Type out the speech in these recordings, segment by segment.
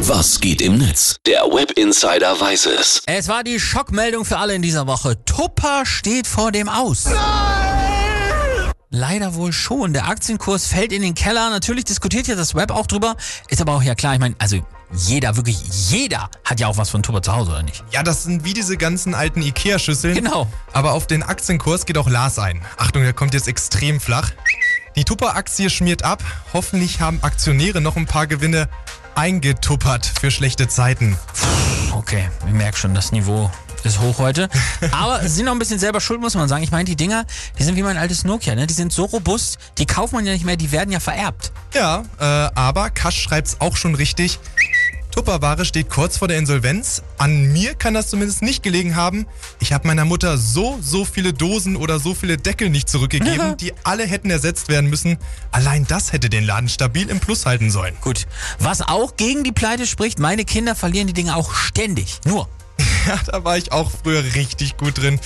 Was geht im Netz? Der Web Insider weiß es. Es war die Schockmeldung für alle in dieser Woche. Tupper steht vor dem Aus. Leider wohl schon. Der Aktienkurs fällt in den Keller. Natürlich diskutiert ja das Web auch drüber. Ist aber auch ja klar, ich meine, also jeder, wirklich jeder hat ja auch was von Tupper zu Hause, oder nicht? Ja, das sind wie diese ganzen alten Ikea-Schüsseln. Genau. Aber auf den Aktienkurs geht auch Lars ein. Achtung, der kommt jetzt extrem flach. Die Tupper-Aktie schmiert ab. Hoffentlich haben Aktionäre noch ein paar Gewinne eingetuppert für schlechte Zeiten. Okay, ich merke schon, das Niveau ist hoch heute. Aber sie sind noch ein bisschen selber schuld, muss man sagen. Ich meine, die Dinger, die sind wie mein altes Nokia, ne? Die sind so robust, die kauft man ja nicht mehr, die werden ja vererbt. Ja, äh, aber Kasch schreibt's auch schon richtig. Tupperware steht kurz vor der Insolvenz. An mir kann das zumindest nicht gelegen haben. Ich habe meiner Mutter so, so viele Dosen oder so viele Deckel nicht zurückgegeben, die alle hätten ersetzt werden müssen. Allein das hätte den Laden stabil im Plus halten sollen. Gut. Was auch gegen die Pleite spricht, meine Kinder verlieren die Dinge auch ständig. Nur. Ja, da war ich auch früher richtig gut drin.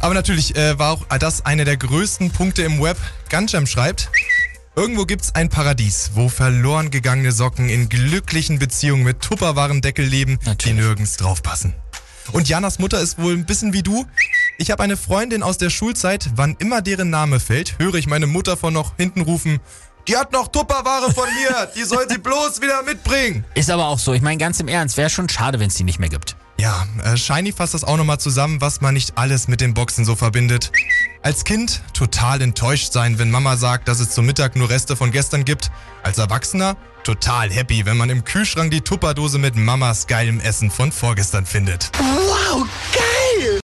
Aber natürlich äh, war auch das einer der größten Punkte im Web. Gunjam schreibt, irgendwo gibt's ein Paradies, wo verloren gegangene Socken in glücklichen Beziehungen mit Tupperwarendeckel leben, die Natürlich. nirgends draufpassen. Und Janas Mutter ist wohl ein bisschen wie du. Ich habe eine Freundin aus der Schulzeit, wann immer deren Name fällt, höre ich meine Mutter von noch hinten rufen, die hat noch Tupperware von mir, die soll sie bloß wieder mitbringen. Ist aber auch so. Ich meine, ganz im Ernst, wäre schon schade, wenn es die nicht mehr gibt. Ja, äh, Shiny fasst das auch nochmal zusammen, was man nicht alles mit den Boxen so verbindet. Als Kind total enttäuscht sein, wenn Mama sagt, dass es zum Mittag nur Reste von gestern gibt. Als Erwachsener total happy, wenn man im Kühlschrank die Tupperdose mit Mamas geilem Essen von vorgestern findet. Wow, geil!